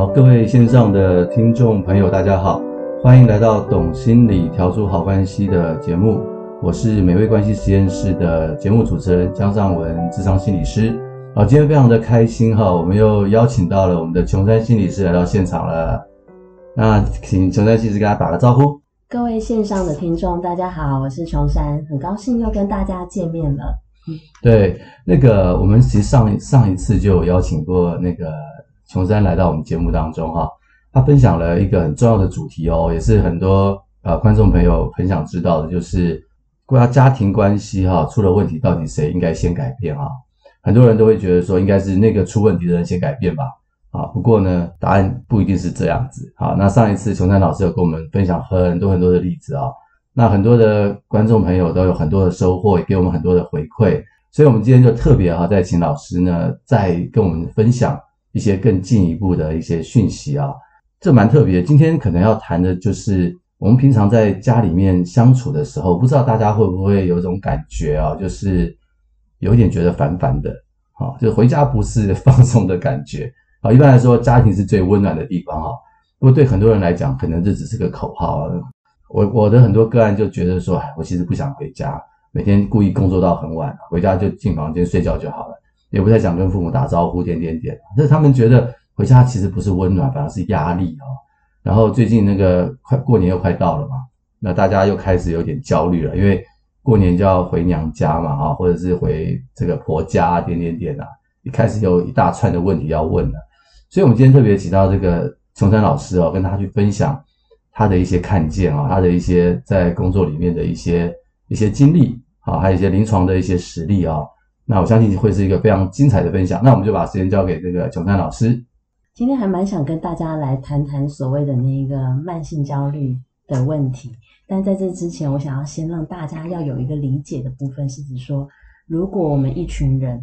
好，各位线上的听众朋友，大家好，欢迎来到《懂心理调出好关系》的节目。我是美味关系实验室的节目主持人江尚文，智商心理师。好，今天非常的开心哈，我们又邀请到了我们的琼山心理师来到现场了。那请琼山心理师跟大家打个招呼。各位线上的听众，大家好，我是琼山，很高兴又跟大家见面了。嗯，对，那个我们其实上上一次就有邀请过那个。琼山来到我们节目当中哈，他分享了一个很重要的主题哦，也是很多呃观众朋友很想知道的，就是关于家庭关系哈出了问题，到底谁应该先改变啊？很多人都会觉得说应该是那个出问题的人先改变吧，啊，不过呢，答案不一定是这样子。好，那上一次琼山老师有跟我们分享很多很多的例子啊，那很多的观众朋友都有很多的收获，也给我们很多的回馈，所以我们今天就特别哈，再请老师呢再跟我们分享。一些更进一步的一些讯息啊，这蛮特别。今天可能要谈的就是我们平常在家里面相处的时候，不知道大家会不会有一种感觉啊，就是有一点觉得烦烦的，啊，就回家不是 放松的感觉啊。一般来说，家庭是最温暖的地方哈。不过对很多人来讲，可能这只是个口号。我我的很多个案就觉得说，我其实不想回家，每天故意工作到很晚，回家就进房间睡觉就好了。也不太想跟父母打招呼，点点点。但是他们觉得回家其实不是温暖，反而是压力哦。然后最近那个快过年又快到了嘛，那大家又开始有点焦虑了，因为过年就要回娘家嘛，啊，或者是回这个婆家，点点点啊，一开始有一大串的问题要问了。所以我们今天特别请到这个琼山老师哦，跟他去分享他的一些看见啊，他的一些在工作里面的一些一些经历啊，还有一些临床的一些实例啊。那我相信会是一个非常精彩的分享。那我们就把时间交给这个琼珊老师。今天还蛮想跟大家来谈谈所谓的那个慢性焦虑的问题。但在这之前，我想要先让大家要有一个理解的部分，是指说，如果我们一群人，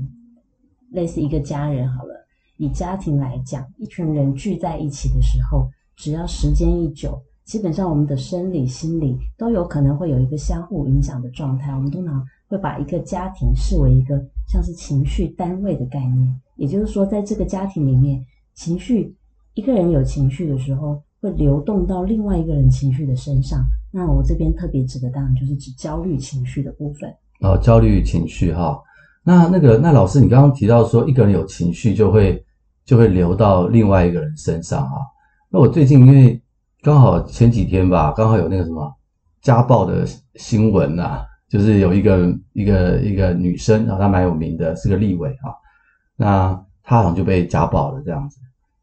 类似一个家人好了，以家庭来讲，一群人聚在一起的时候，只要时间一久，基本上我们的生理、心理都有可能会有一个相互影响的状态。我们通常会把一个家庭视为一个像是情绪单位的概念，也就是说，在这个家庭里面，情绪一个人有情绪的时候，会流动到另外一个人情绪的身上。那我这边特别指的，当然就是指焦虑情绪的部分。哦，焦虑情绪哈。那那个，那老师，你刚刚提到说，一个人有情绪就会就会流到另外一个人身上哈。那我最近因为刚好前几天吧，刚好有那个什么家暴的新闻呐、就是有一个一个一个女生啊，她蛮有名的，是个立委啊。那她好像就被家暴了这样子。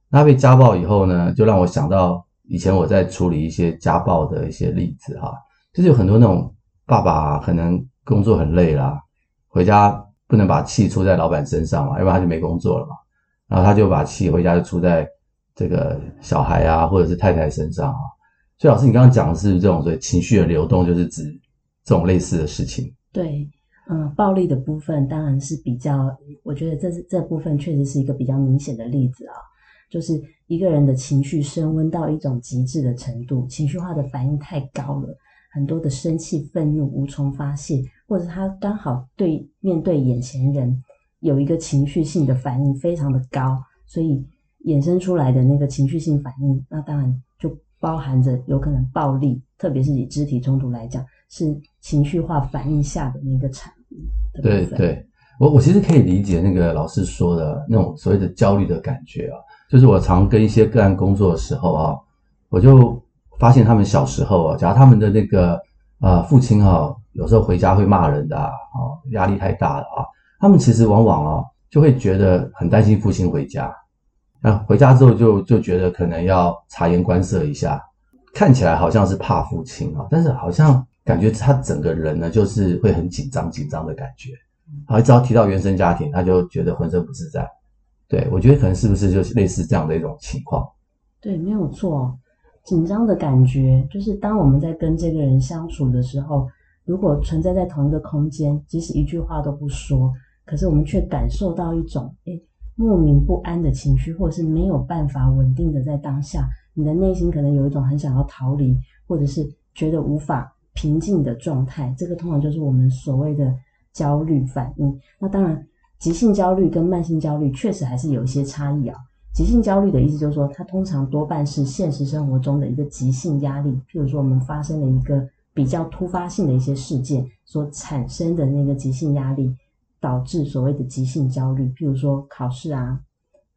那被家暴以后呢，就让我想到以前我在处理一些家暴的一些例子哈。就是有很多那种爸爸可能工作很累啦，回家不能把气出在老板身上嘛，要不然他就没工作了嘛。然后他就把气回家就出在这个小孩啊，或者是太太身上啊。所以老师，你刚刚讲的是这种所以情绪的流动，就是指。这种类似的事情，对，嗯，暴力的部分当然是比较，我觉得这是这部分确实是一个比较明显的例子啊，就是一个人的情绪升温到一种极致的程度，情绪化的反应太高了，很多的生气、愤怒无从发泄，或者他刚好对面对眼前人有一个情绪性的反应非常的高，所以衍生出来的那个情绪性反应，那当然就包含着有可能暴力，特别是以肢体冲突来讲。是情绪化反应下的那个产物。对对，我我其实可以理解那个老师说的那种所谓的焦虑的感觉啊，就是我常跟一些个案工作的时候啊，我就发现他们小时候啊，假如他们的那个啊父亲啊，有时候回家会骂人的啊，压力太大了啊，他们其实往往啊就会觉得很担心父亲回家，那回家之后就就觉得可能要察言观色一下，看起来好像是怕父亲啊，但是好像。感觉他整个人呢，就是会很紧张紧张的感觉，好，只要提到原生家庭，他就觉得浑身不自在。对，我觉得可能是不是就是类似这样的一种情况？对，没有错，紧张的感觉就是当我们在跟这个人相处的时候，如果存在在同一个空间，即使一句话都不说，可是我们却感受到一种诶莫名不安的情绪，或者是没有办法稳定的在当下，你的内心可能有一种很想要逃离，或者是觉得无法。平静的状态，这个通常就是我们所谓的焦虑反应。那当然，急性焦虑跟慢性焦虑确实还是有一些差异啊。急性焦虑的意思就是说，它通常多半是现实生活中的一个急性压力，譬如说我们发生了一个比较突发性的一些事件所产生的那个急性压力，导致所谓的急性焦虑，譬如说考试啊、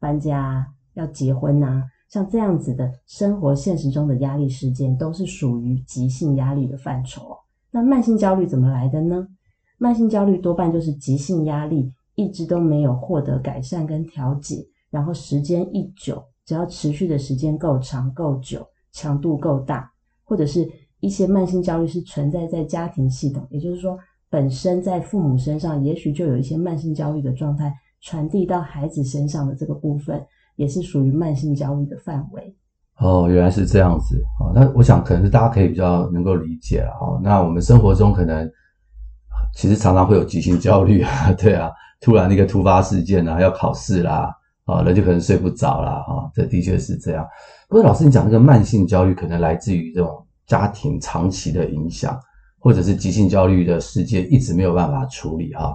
搬家啊、要结婚啊，像这样子的生活现实中的压力事件，都是属于急性压力的范畴。那慢性焦虑怎么来的呢？慢性焦虑多半就是急性压力一直都没有获得改善跟调节。然后时间一久，只要持续的时间够长够久，强度够大，或者是一些慢性焦虑是存在在家庭系统，也就是说，本身在父母身上，也许就有一些慢性焦虑的状态传递到孩子身上的这个部分，也是属于慢性焦虑的范围。哦，原来是这样子。哦，那我想可能是大家可以比较能够理解了。哦，那我们生活中可能其实常常会有急性焦虑啊，对啊，突然那个突发事件啊，要考试啦。啊，人就可能睡不着了哈，这的确是这样。不过老师，你讲这个慢性焦虑可能来自于这种家庭长期的影响，或者是急性焦虑的事件一直没有办法处理哈。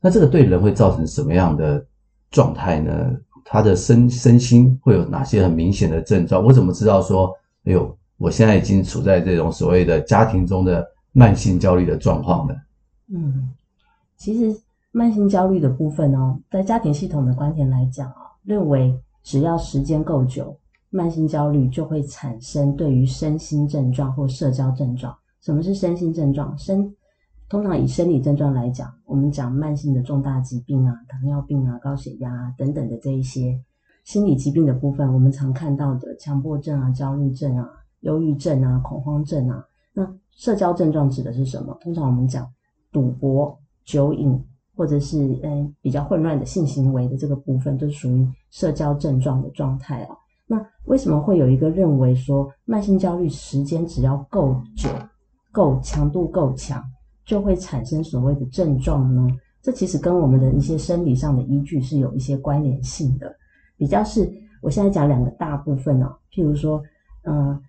那这个对人会造成什么样的状态呢？他的身身心会有哪些很明显的症状？我怎么知道说，哎呦，我现在已经处在这种所谓的家庭中的慢性焦虑的状况呢？嗯，其实慢性焦虑的部分哦，在家庭系统的观点来讲啊。认为只要时间够久，慢性焦虑就会产生对于身心症状或社交症状。什么是身心症状？身通常以生理症状来讲，我们讲慢性的重大疾病啊，糖尿病啊，高血压啊等等的这一些。心理疾病的部分，我们常看到的强迫症啊、焦虑症啊、忧郁症啊、恐慌症啊。那社交症状指的是什么？通常我们讲赌博、酒瘾。或者是嗯比较混乱的性行为的这个部分，就是属于社交症状的状态啊。那为什么会有一个认为说慢性焦虑时间只要够久、够强度够强，就会产生所谓的症状呢？这其实跟我们的一些生理上的依据是有一些关联性的。比较是我现在讲两个大部分哦，譬如说，嗯，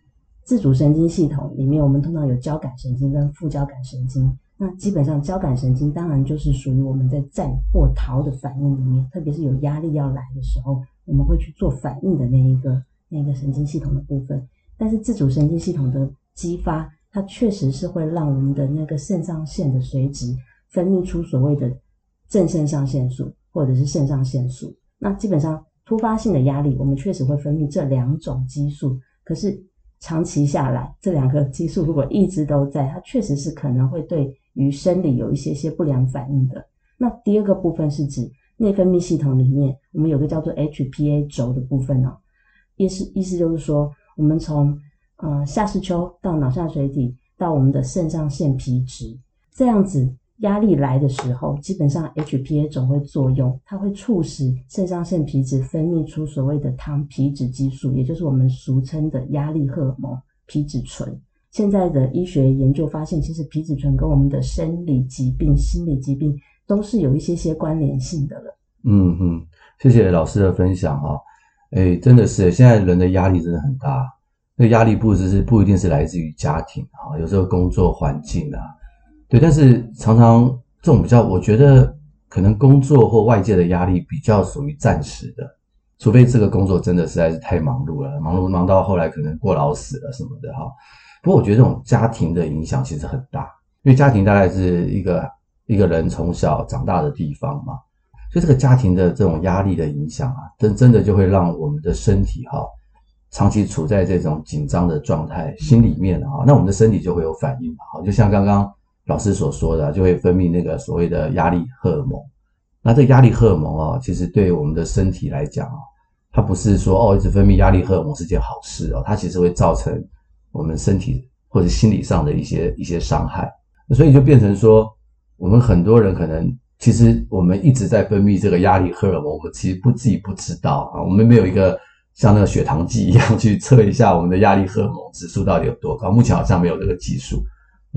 自主神经系统里面，我们通常有交感神经跟副交感神经。那基本上交感神经当然就是属于我们在战或逃的反应里面，特别是有压力要来的时候，我们会去做反应的那一个那个神经系统的部分。但是自主神经系统的激发，它确实是会让我们的那个肾上腺的髓质分泌出所谓的正肾上腺素或者是肾上腺素。那基本上突发性的压力，我们确实会分泌这两种激素，可是长期下来，这两个激素如果一直都在，它确实是可能会对。于生理有一些些不良反应的。那第二个部分是指内分泌系统里面，我们有个叫做 HPA 轴的部分哦。意思意思就是说，我们从呃下视丘到脑下垂体到我们的肾上腺皮质，这样子压力来的时候，基本上 HPA 总会作用，它会促使肾上腺皮质分泌出所谓的糖皮质激素，也就是我们俗称的压力荷尔蒙皮质醇。现在的医学研究发现，其实皮质醇跟我们的生理疾病、心理疾病都是有一些些关联性的了。嗯嗯，谢谢老师的分享啊！哎，真的是，现在人的压力真的很大。那个压力不只是不一定是来自于家庭啊，有时候工作环境啊，对。但是常常这种比较，我觉得可能工作或外界的压力比较属于暂时的，除非这个工作真的实在是太忙碌了，忙碌忙到后来可能过劳死了什么的哈。不过我觉得这种家庭的影响其实很大，因为家庭大概是一个一个人从小长大的地方嘛，所以这个家庭的这种压力的影响啊，真真的就会让我们的身体哈，长期处在这种紧张的状态，心里面啊，那我们的身体就会有反应，好，就像刚刚老师所说的，就会分泌那个所谓的压力荷尔蒙。那这个压力荷尔蒙啊，其实对我们的身体来讲啊，它不是说哦一直分泌压力荷尔蒙是件好事哦，它其实会造成。我们身体或者心理上的一些一些伤害，所以就变成说，我们很多人可能其实我们一直在分泌这个压力荷尔蒙，我们其实不自己不知道啊，我们没有一个像那个血糖计一样去测一下我们的压力荷尔蒙指数到底有多高。目前好像没有这个技术，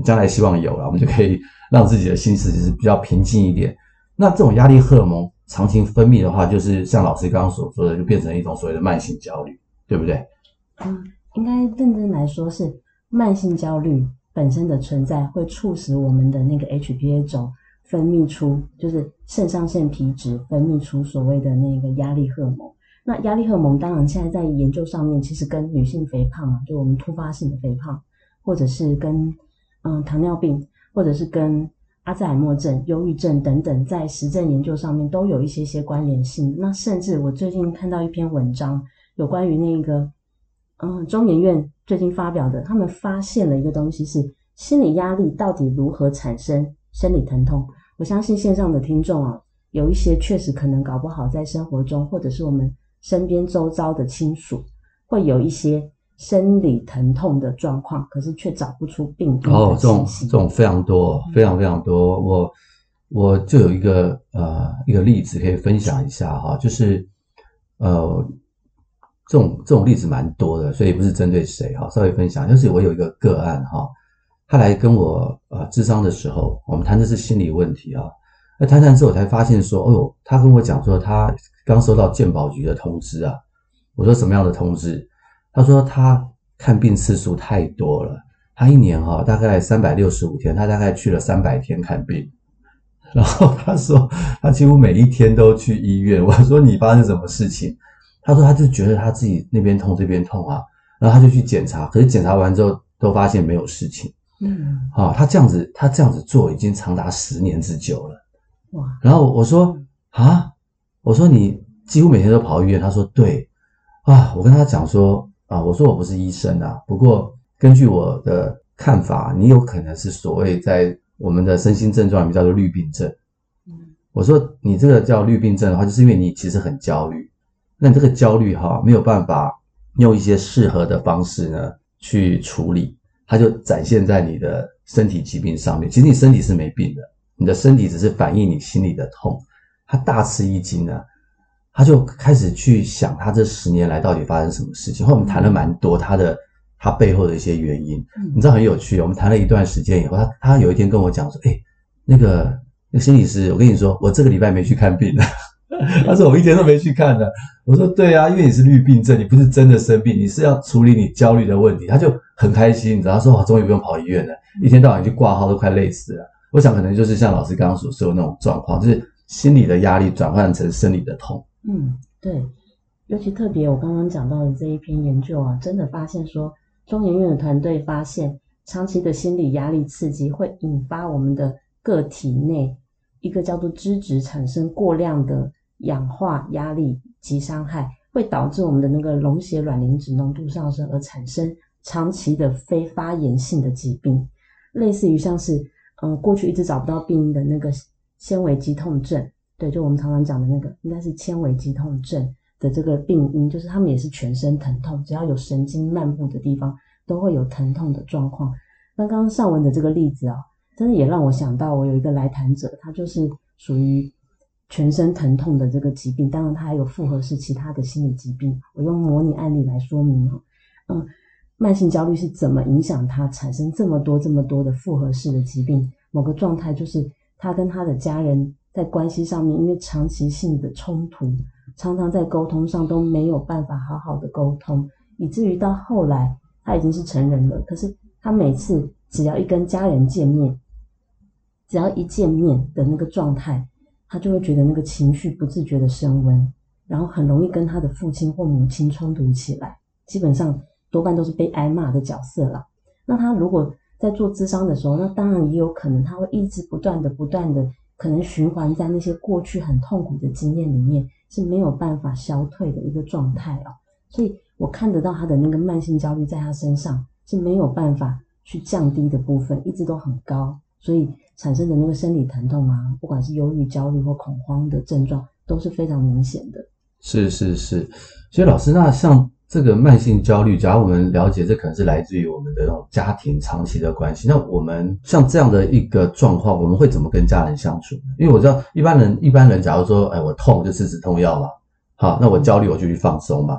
将来希望有了，我们就可以让自己的心思是比较平静一点。那这种压力荷尔蒙长期分泌的话，就是像老师刚刚所说的，就变成一种所谓的慢性焦虑，对不对？嗯。应该认真来说，是慢性焦虑本身的存在会促使我们的那个 HPA 轴分泌出，就是肾上腺皮质分泌出所谓的那个压力荷尔蒙，那压力荷尔蒙当然现在在研究上面，其实跟女性肥胖啊，就我们突发性的肥胖，或者是跟嗯糖尿病，或者是跟阿兹海默症、忧郁症等等，在实证研究上面都有一些些关联性。那甚至我最近看到一篇文章，有关于那个嗯中研院最近发表的，他们发现了一个东西是心理压力到底如何产生生理疼痛。我相信线上的听众啊，有一些确实可能搞不好在生活中，或者是我们身边周遭的亲属，会有一些。生理疼痛的状况，可是却找不出病因。哦，这种这种非常多，非常非常多。我我就有一个呃一个例子可以分享一下哈，就是呃这种这种例子蛮多的，所以不是针对谁哈，稍微分享。就是我有一个个案哈，他来跟我呃智商的时候，我们谈的是心理问题啊。那谈谈之后，我才发现说，哦哟，他跟我讲说，他刚收到健保局的通知啊。我说什么样的通知？他说他看病次数太多了，他一年哈大概三百六十五天，他大概去了三百天看病。然后他说他几乎每一天都去医院。我说你发生什么事情？他说他就觉得他自己那边痛这边痛啊，然后他就去检查，可是检查完之后都发现没有事情。嗯，啊，他这样子他这样子做已经长达十年之久了。哇！然后我说啊，我说你几乎每天都跑医院？他说对。啊，我跟他讲说。啊，我说我不是医生啊，不过根据我的看法，你有可能是所谓在我们的身心症状里面叫做绿病症。嗯，我说你这个叫绿病症的话，就是因为你其实很焦虑，那你这个焦虑哈没有办法用一些适合的方式呢去处理，它就展现在你的身体疾病上面。其实你身体是没病的，你的身体只是反映你心里的痛。他大吃一惊呢。他就开始去想，他这十年来到底发生什么事情。后来我们谈了蛮多他的他背后的一些原因，你知道很有趣。我们谈了一段时间以后，他他有一天跟我讲说：“哎，那个那个心理师，我跟你说，我这个礼拜没去看病了。”他说：“我一天都没去看的。”我说：“对啊，因为你是绿病症，你不是真的生病，你是要处理你焦虑的问题。”他就很开心，你知道，他说：“我终于不用跑医院了，一天到晚去挂号都快累死了。”我想可能就是像老师刚刚所说的那种状况，就是心理的压力转换成生理的痛。嗯，对，尤其特别，我刚刚讲到的这一篇研究啊，真的发现说，中研院的团队发现，长期的心理压力刺激会引发我们的个体内一个叫做脂质产生过量的氧化压力及伤害，会导致我们的那个溶血卵磷脂浓度上升，而产生长期的非发炎性的疾病，类似于像是，嗯、过去一直找不到病因的那个纤维肌痛症。对，就我们常常讲的那个，应该是纤维肌痛症的这个病因，就是他们也是全身疼痛，只要有神经漫步的地方，都会有疼痛的状况。那刚刚上文的这个例子啊，真的也让我想到，我有一个来谈者，他就是属于全身疼痛的这个疾病，当然他还有复合式其他的心理疾病。我用模拟案例来说明哦，嗯，慢性焦虑是怎么影响他产生这么多这么多的复合式的疾病？某个状态就是他跟他的家人。在关系上面，因为长期性的冲突，常常在沟通上都没有办法好好的沟通，以至于到后来他已经是成人了，可是他每次只要一跟家人见面，只要一见面的那个状态，他就会觉得那个情绪不自觉的升温，然后很容易跟他的父亲或母亲冲突起来，基本上多半都是被挨骂的角色了。那他如果在做咨商的时候，那当然也有可能他会一直不断的、不断的。可能循环在那些过去很痛苦的经验里面是没有办法消退的一个状态哦，所以我看得到他的那个慢性焦虑在他身上是没有办法去降低的部分，一直都很高，所以产生的那个生理疼痛啊，不管是忧郁、焦虑或恐慌的症状都是非常明显的。是是是，所以老师，那像。这个慢性焦虑，假如我们了解，这可能是来自于我们的那种家庭长期的关系。那我们像这样的一个状况，我们会怎么跟家人相处？因为我知道一般人，一般人假如说，哎，我痛就吃止痛药嘛，好，那我焦虑我就去放松嘛。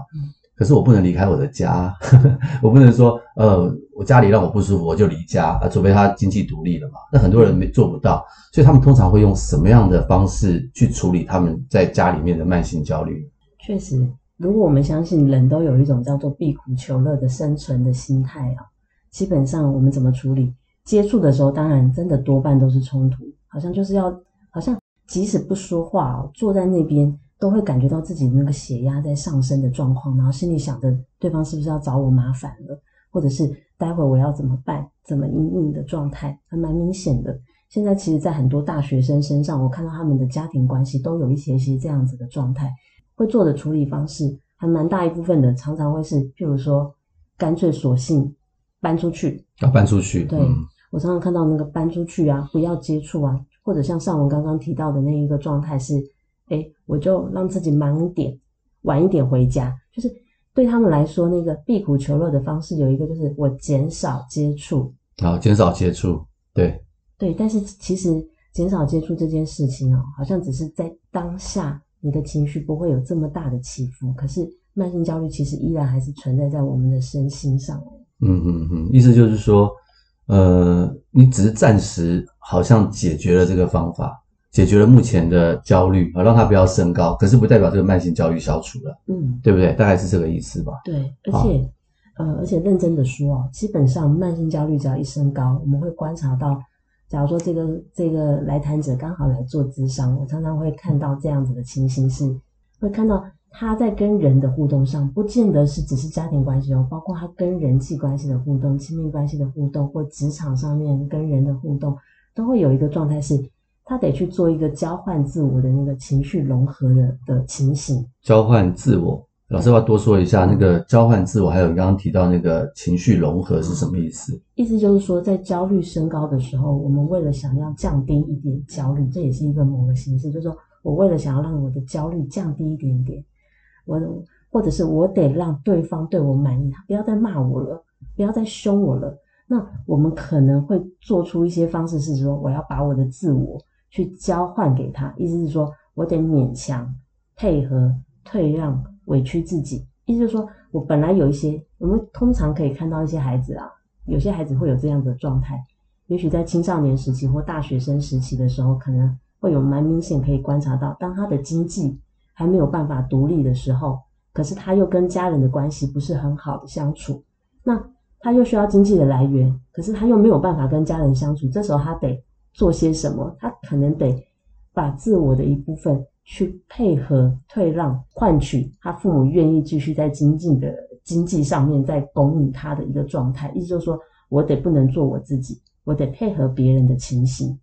可是我不能离开我的家，呵呵，我不能说，呃，我家里让我不舒服，我就离家啊，除非他经济独立了嘛。那很多人没做不到，所以他们通常会用什么样的方式去处理他们在家里面的慢性焦虑？确实。如果我们相信人都有一种叫做避苦求乐的生存的心态啊，基本上我们怎么处理？接触的时候，当然真的多半都是冲突，好像就是要，好像即使不说话哦，坐在那边都会感觉到自己那个血压在上升的状况，然后心里想着对方是不是要找我麻烦了，或者是待会我要怎么办，怎么应应的状态，还蛮明显的。现在其实，在很多大学生身上，我看到他们的家庭关系都有一些些这样子的状态，会做的处理方式还蛮大一部分的，常常会是，譬如说，干脆索性搬出去，要搬出去。对、嗯、我常常看到那个搬出去啊，不要接触啊，或者像上文刚刚提到的那一个状态是。哎，我就让自己忙一点，晚一点回家。就是对他们来说，那个避苦求乐的方式有一个，就是我减少接触。好，减少接触，对对。但是其实减少接触这件事情哦，好像只是在当下你的情绪不会有这么大的起伏，可是慢性焦虑其实依然还是存在在我们的身心上。嗯嗯嗯，意思就是说，呃，你只是暂时好像解决了这个方法。解决了目前的焦虑啊，让它不要升高，可是不代表这个慢性焦虑消除了，嗯，对不对？大概是这个意思吧。对，而且，呃，而且认真的说哦，基本上慢性焦虑只要一升高，我们会观察到，假如说这个这个来谈者刚好来做咨商，我常常会看到这样子的情形是，会看到他在跟人的互动上，不见得是只是家庭关系哦，包括他跟人际关系的互动、亲密关系的互动，或职场上面跟人的互动，都会有一个状态是。他得去做一个交换自我的那个情绪融合的的情形。交换自我，老师要多说一下那个交换自我，还有刚刚提到那个情绪融合是什么意思？意思就是说，在焦虑升高的时候，我们为了想要降低一点焦虑，这也是一个某个形式，就是说我为了想要让我的焦虑降低一点点，我或者是我得让对方对我满意，他不要再骂我了，不要再凶我了。那我们可能会做出一些方式，是说我要把我的自我。去交换给他，意思是说我得勉强配合、退让、委屈自己。意思就是说我本来有一些，我们通常可以看到一些孩子啊，有些孩子会有这样的状态。也许在青少年时期或大学生时期的时候，可能会有蛮明显可以观察到，当他的经济还没有办法独立的时候，可是他又跟家人的关系不是很好的相处，那他又需要经济的来源，可是他又没有办法跟家人相处，这时候他得。做些什么？他可能得把自我的一部分去配合、退让，换取他父母愿意继续在经济的经济上面再供应他的一个状态。意思就是说，我得不能做我自己，我得配合别人的情形。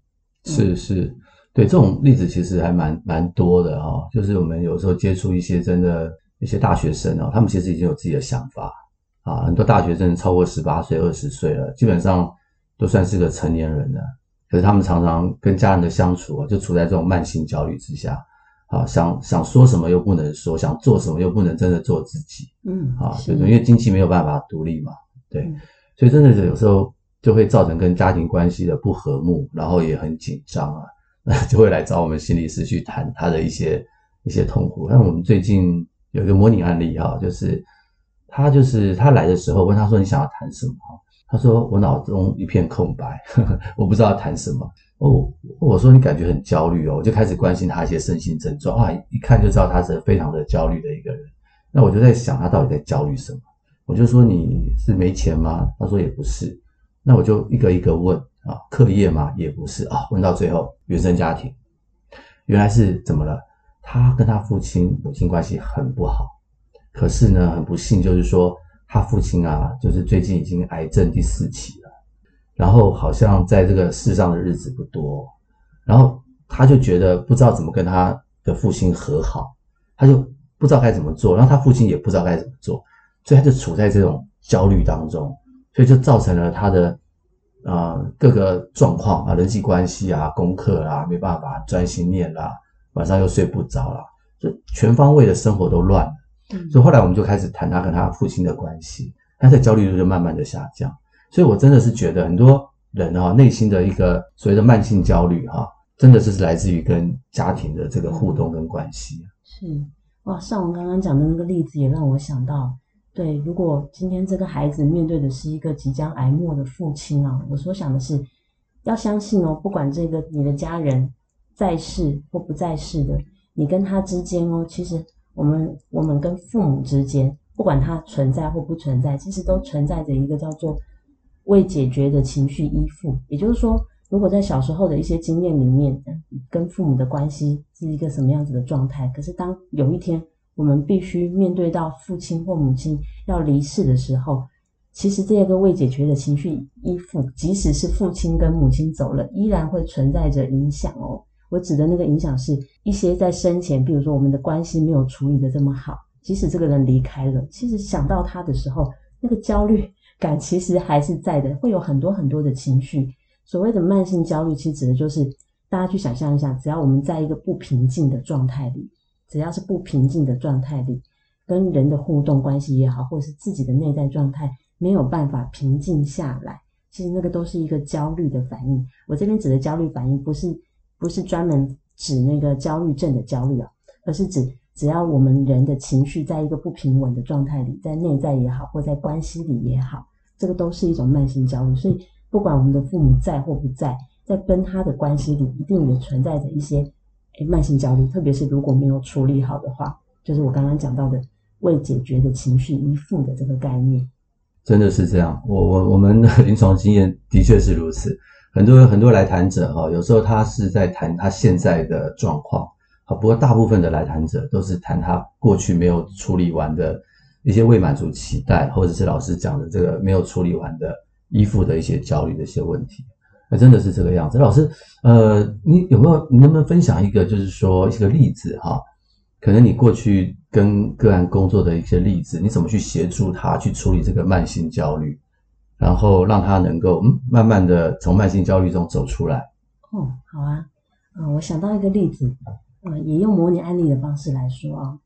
是是，对，这种例子其实还蛮蛮多的哈、哦。就是我们有时候接触一些真的一些大学生哦，他们其实已经有自己的想法啊。很多大学生超过十八岁、二十岁了，基本上都算是个成年人了。可是他们常常跟家人的相处啊，就处在这种慢性焦虑之下，啊，想想说什么又不能说，想做什么又不能真的做自己，嗯，啊，对，因为经济没有办法独立嘛，对，嗯、所以真的是有时候就会造成跟家庭关系的不和睦，然后也很紧张啊，那 就会来找我们心理师去谈他的一些一些痛苦。那我们最近有一个模拟案例哈，就是他就是他来的时候问他说，你想要谈什么？他说：“我脑中一片空白，呵呵，我不知道要谈什么。”哦，我说：“你感觉很焦虑哦。”我就开始关心他一些身心症状啊，一看就知道他是非常的焦虑的一个人。那我就在想，他到底在焦虑什么？我就说：“你是没钱吗？”他说：“也不是。”那我就一个一个问啊，课业吗？也不是啊。问到最后，原生家庭，原来是怎么了？他跟他父亲母亲关系很不好，可是呢，很不幸就是说。他父亲啊，就是最近已经癌症第四期了，然后好像在这个世上的日子不多，然后他就觉得不知道怎么跟他的父亲和好，他就不知道该怎么做，然后他父亲也不知道该怎么做，所以他就处在这种焦虑当中，所以就造成了他的啊、各个状况啊，人际关系啊，功课啊，没办法专心念啦，晚上又睡不着啦，就全方位的生活都乱了。所以后来我们就开始谈他跟他父亲的关系，他的焦虑度就慢慢的下降。所以我真的是觉得很多人哈内心的一个所谓的慢性焦虑哈，真的就是来自于跟家庭的这个互动跟关系。是哇，像我刚刚讲的那个例子也让我想到，对，如果今天这个孩子面对的是一个即将癌末的父亲啊，我所想的是要相信哦，不管这个你的家人在世或不在世的，你跟他之间哦，其实。我们我们跟父母之间，不管他存在或不存在，其实都存在着一个叫做未解决的情绪依附。也就是说，如果在小时候的一些经验里面，跟父母的关系是一个什么样子的状态，可是当有一天我们必须面对到父亲或母亲要离世的时候，其实这个未解决的情绪依附，即使是父亲跟母亲走了，依然会存在着影响哦。我指的那个影响是一些在生前，比如说我们的关系没有处理得这么好，即使这个人离开了，其实想到他的时候，那个焦虑感其实还是在的，会有很多很多的情绪。所谓的慢性焦虑，其实指的就是大家去想象一下，只要我们在一个不平静的状态里，只要是不平静的状态里，跟人的互动关系也好，或者是自己的内在状态没有办法平静下来，其实那个都是一个焦虑的反应。我这边指的焦虑反应，不是不是专门指那个焦虑症的焦虑啊，而是指只要我们人的情绪在一个不平稳的状态里，在内在也好，或在关系里也好，这个都是一种慢性焦虑。所以。不管我们的父母在或不在，在跟他的关系里，一定也存在着一些诶慢性焦虑。特别是如果没有处理好的话，就是我刚刚讲到的未解决的情绪依附的这个概念。真的是这样，我我我们的临床经验的确是如此。很多很多来谈者哈，有时候他是在谈他现在的状况，好，不过大部分的来谈者都是谈他过去没有处理完的一些未满足期待，或者是老师讲的这个没有处理完的。依附的一些焦虑的一些问题，那真的是这个样子。老师，呃，你有没有？你能不能分享一个，就是说一个例子哈？可能你过去跟个案工作的一些例子，你怎么去协助他去处理这个慢性焦虑，然后让他能够嗯，慢慢的从慢性焦虑中走出来？哦，好啊，嗯，我想到一个例子，嗯，也用模拟案例的方式来说啊，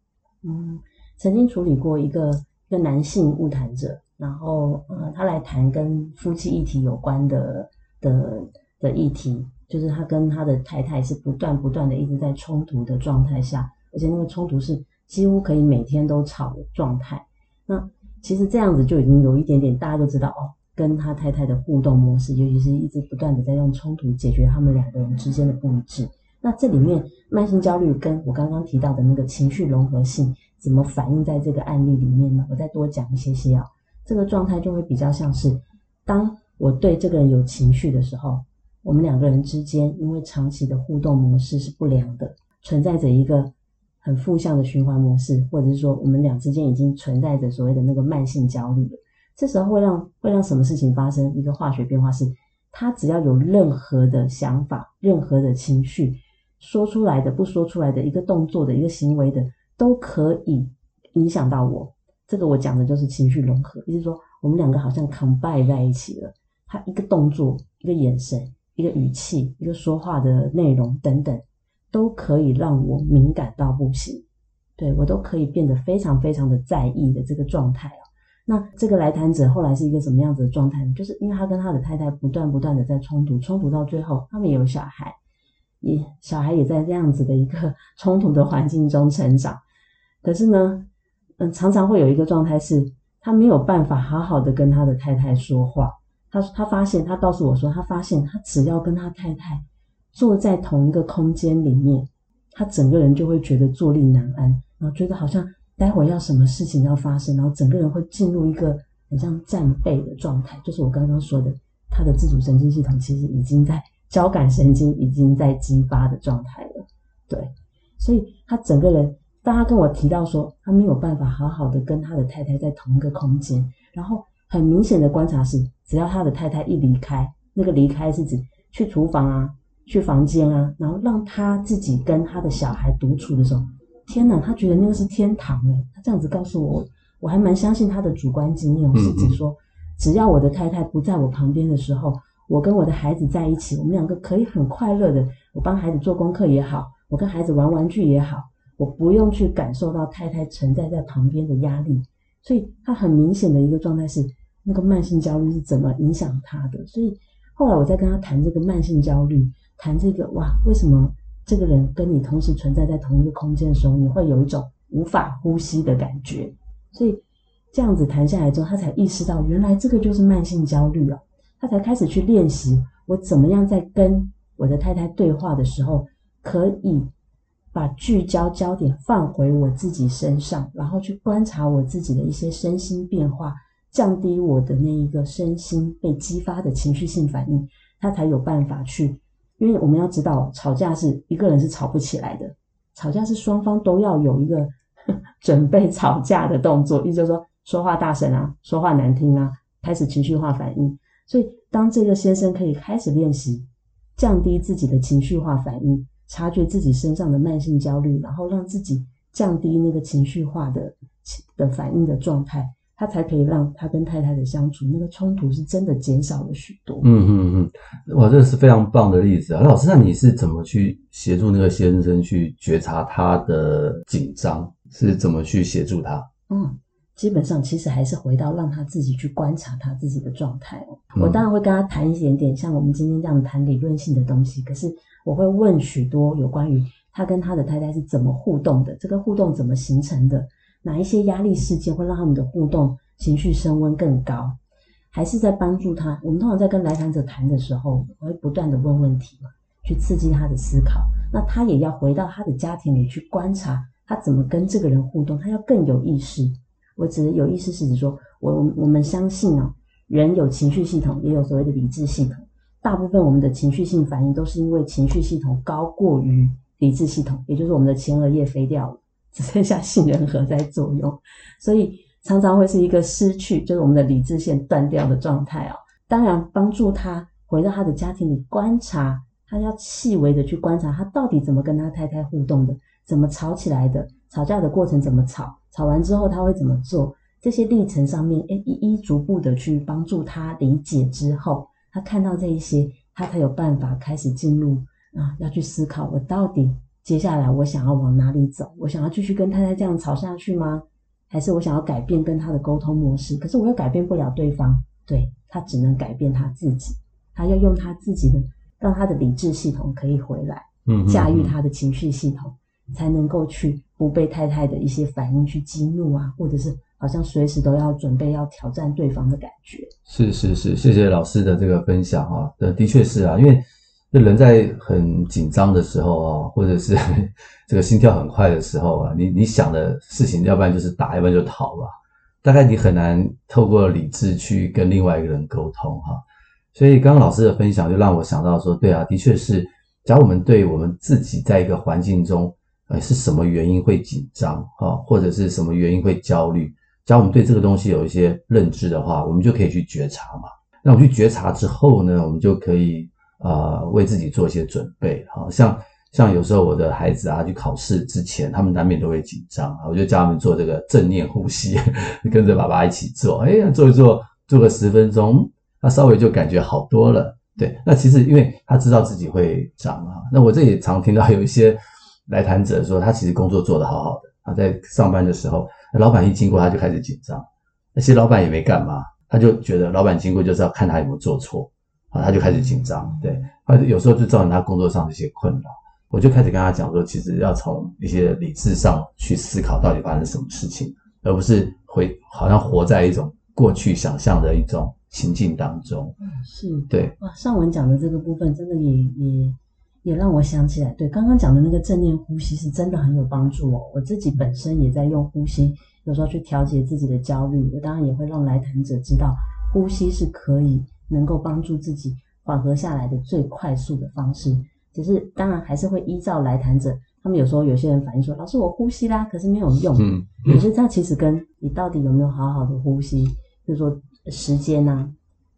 嗯，曾经处理过一个一个男性晤谈者。然后，呃，他来谈跟夫妻议题有关的的的议题，就是他跟他的太太是不断不断的一直在冲突的状态下，而且那个冲突是几乎可以每天都吵的状态。那其实这样子就已经有一点点，大家都知道哦，跟他太太的互动模式，尤其是一直不断的在用冲突解决他们两个人之间的不一致。那这里面慢性焦虑跟我刚刚提到的那个情绪融合性怎么反映在这个案例里面呢？我再多讲一些些啊。这个状态就会比较像是，当我对这个人有情绪的时候，我们两个人之间因为长期的互动模式是不良的，存在着一个很负向的循环模式，或者是说我们俩之间已经存在着所谓的那个慢性焦虑了。这时候会让会让什么事情发生？一个化学变化是，他只要有任何的想法、任何的情绪，说出来的、不说出来的一个动作的一个行为的，都可以影响到我。这个我讲的就是情绪融合，也就是说，我们两个好像 combine 在一起了。他一个动作、一个眼神、一个语气、一个说话的内容等等，都可以让我敏感到不行。对，我都可以变得非常非常的在意的这个状态啊。那这个来谈者后来是一个什么样子的状态呢？就是因为他跟他的太太不断不断的在冲突，冲突到最后，他们也有小孩，也小孩也在这样子的一个 冲突的环境中成长。可是呢，嗯，常常会有一个状态是，他没有办法好好的跟他的太太说话。他他发现，他告诉我说，他发现他只要跟他太太坐在同一个空间里面，他整个人就会觉得坐立难安，然后觉得好像待会要什么事情要发生，然后整个人会进入一个很像战备的状态。就是我刚刚说的，他的自主神经系统其实已经在交感神经已经在激发的状态了。对，所以他整个人。当他跟我提到说，他没有办法好好的跟他的太太在同一个空间，然后很明显的观察是，只要他的太太一离开，那个离开是指去厨房啊，去房间啊，然后让他自己跟他的小孩独处的时候，天哪，他觉得那个是天堂诶。他这样子告诉我，我还蛮相信他的主观经验，是指说，只要我的太太不在我旁边的时候，我跟我的孩子在一起，我们两个可以很快乐的，我帮孩子做功课也好，我跟孩子玩玩具也好。我不用去感受到太太存在在旁边的压力，所以他很明显的一个状态是，那个慢性焦虑是怎么影响他的。所以后来我在跟他谈这个慢性焦虑，谈这个哇，为什么这个人跟你同时存在在同一个空间的时候，你会有一种无法呼吸的感觉？所以这样子谈下来之后，他才意识到原来这个就是慢性焦虑啊，他才开始去练习我怎么样在跟我的太太对话的时候可以。把聚焦焦点放回我自己身上，然后去观察我自己的一些身心变化，降低我的那一个身心被激发的情绪性反应，他才有办法去。因为我们要知道，吵架是一个人是吵不起来的，吵架是双方都要有一个 准备吵架的动作，意思就是说说话大声啊，说话难听啊，开始情绪化反应。所以，当这个先生可以开始练习降低自己的情绪化反应，察觉自己身上的慢性焦虑，然后让自己降低那个情绪化的的反应的状态，他才可以让他跟太太的相处那个冲突是真的减少了许多。嗯嗯嗯，哇，这是非常棒的例子啊！老师，那你是怎么去协助那个先生去觉察他的紧张？是怎么去协助他？嗯。基本上，其实还是回到让他自己去观察他自己的状态哦。我当然会跟他谈一点点，像我们今天这样谈理论性的东西。可是我会问许多有关于他跟他的太太是怎么互动的，这个互动怎么形成的，哪一些压力事件会让他们的互动情绪升温更高，还是在帮助他。我们通常在跟来访者谈的时候，我会不断的问问题嘛，去刺激他的思考。那他也要回到他的家庭里去观察他怎么跟这个人互动，他要更有意识。我只是有意识是指说，我我们相信哦，人有情绪系统，也有所谓的理智系统。大部分我们的情绪性反应都是因为情绪系统高过于理智系统，也就是我们的前额叶飞掉了，只剩下杏仁核在作用，所以常常会是一个失去，就是我们的理智线断掉的状态哦。当然，帮助他回到他的家庭里观察，他要细微的去观察他到底怎么跟他太太互动的，怎么吵起来的，吵架的过程怎么吵。吵完之后他会怎么做？这些历程上面，诶，一一逐步的去帮助他理解之后，他看到这一些，他才有办法开始进入啊，要去思考我到底接下来我想要往哪里走？我想要继续跟太太这样吵下去吗？还是我想要改变跟他的沟通模式？可是我又改变不了对方，对，他只能改变他自己，他要用他自己的，让他的理智系统可以回来，嗯，驾驭他的情绪系统。才能够去不被太太的一些反应去激怒啊，或者是好像随时都要准备要挑战对方的感觉。是是是，谢谢老师的这个分享啊。的的确是啊，因为这人在很紧张的时候啊，或者是 这个心跳很快的时候啊，你你想的事情，要不然就是打，要不然就逃吧。大概你很难透过理智去跟另外一个人沟通哈。所以刚刚老师的分享就让我想到说，对啊，的确是，假如我们对我们自己在一个环境中。哎，是什么原因会紧张啊？或者是什么原因会焦虑？只要我们对这个东西有一些认知的话，我们就可以去觉察嘛。那我们去觉察之后呢，我们就可以啊、为自己做一些准备。好像像有时候我的孩子啊去考试之前，他们难免都会紧张啊，我就教他们做这个正念呼吸，跟着爸爸一起做。哎呀，做一做，做个十分钟，他稍微就感觉好多了。对，那其实因为他知道自己会长啊。那我这里常听到有一些。来谈者说，他其实工作做得好好的，他在上班的时候，老板一经过他就开始紧张。那其实老板也没干嘛，他就觉得老板经过就是要看他有没有做错，啊，他就开始紧张。对，他有时候就造成他工作上的一些困扰。我就开始跟他讲说，其实要从一些理智上去思考到底发生什么事情，而不是会好像活在一种过去想象的一种情境当中。嗯，是对。哇，上文讲的这个部分真的也也。也让我想起来，对刚刚讲的那个正念呼吸是真的很有帮助哦。我自己本身也在用呼吸，有时候去调节自己的焦虑。我当然也会让来谈者知道，呼吸是可以能够帮助自己缓和下来的最快速的方式。只是当然还是会依照来谈者，他们有时候有些人反映说：“老师，我呼吸啦，可是没有用。”嗯，有些他其实跟你到底有没有好好的呼吸，就是说时间呐、啊，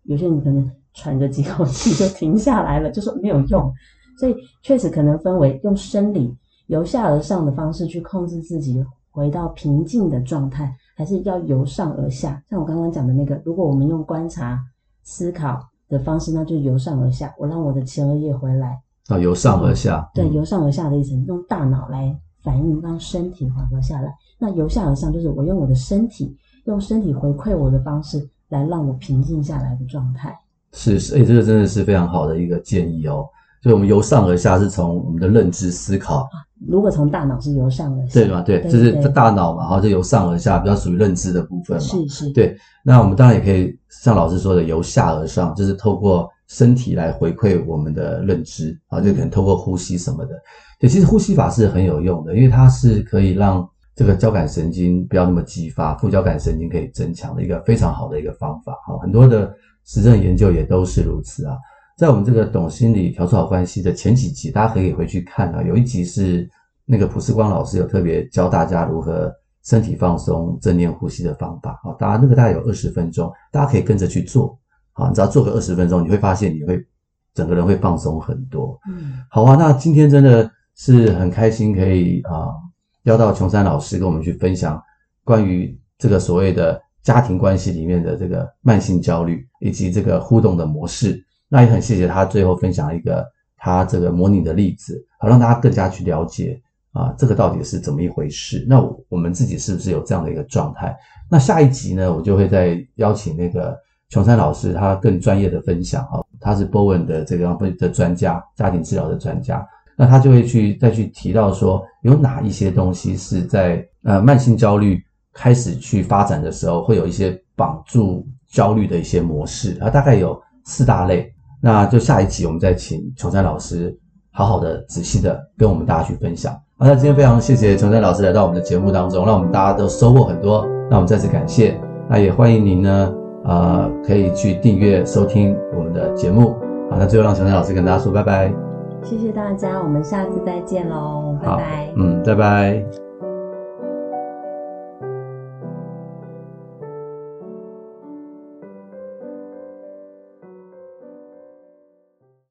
有些人可能喘个几口气就停下来了，就说没有用。所以确实可能分为用生理由下而上的方式去控制自己回到平静的状态，还是要由上而下。像我刚刚讲的那个，如果我们用观察思考的方式，那就由上而下。我让我的前额叶回来啊，由上而下。对，由上而下的意思，用大脑来反应，让身体缓和下来。那由下而上就是我用我的身体，用身体回馈我的方式来让我平静下来的状态。是是，哎，这个真的是非常好的一个建议哦。所以，我们由上而下是从我们的认知思考。如果从大脑是由上而下，对吗？对，就是大脑嘛，然后就由上而下，比较属于认知的部分嘛。是是。对，那我们当然也可以像老师说的，由下而上，就是透过身体来回馈我们的认知啊，就可能透过呼吸什么的。对，其实呼吸法是很有用的，因为它是可以让这个交感神经不要那么激发，副交感神经可以增强的一个非常好的一个方法。哈，很多的实证研究也都是如此啊。在我们这个懂心理调适好关系的前几集，大家可以回去看啊。有一集是那个普世光老师有特别教大家如何身体放松、正念呼吸的方法啊。大家那个大概有二十分钟，大家可以跟着去做啊。你只要做个二十分钟，你会发现你会整个人会放松很多。嗯，好啊。那今天真的是很开心，可以啊邀到琼山老师跟我们去分享关于这个所谓的家庭关系里面的这个慢性焦虑以及这个互动的模式。那也很谢谢他最后分享一个他这个模拟的例子，好让大家更加去了解啊，这个到底是怎么一回事？那我们自己是不是有这样的一个状态？那下一集呢，我就会再邀请那个琼山老师，他更专业的分享啊，他是 Bowen 的这个的专家，家庭治疗的专家，那他就会去再去提到说，有哪一些东西是在呃慢性焦虑开始去发展的时候，会有一些绑住焦虑的一些模式，啊，大概有四大类。那就下一集我们再请琼山老师好好的、仔细的跟我们大家去分享。好，那今天非常谢谢琼山老师来到我们的节目当中，让我们大家都收获很多。那我们再次感谢，那也欢迎您呢，呃，可以去订阅收听我们的节目。好，那最后让琼山老师跟大家说拜拜。谢谢大家，我们下次再见喽，拜拜。嗯，拜拜。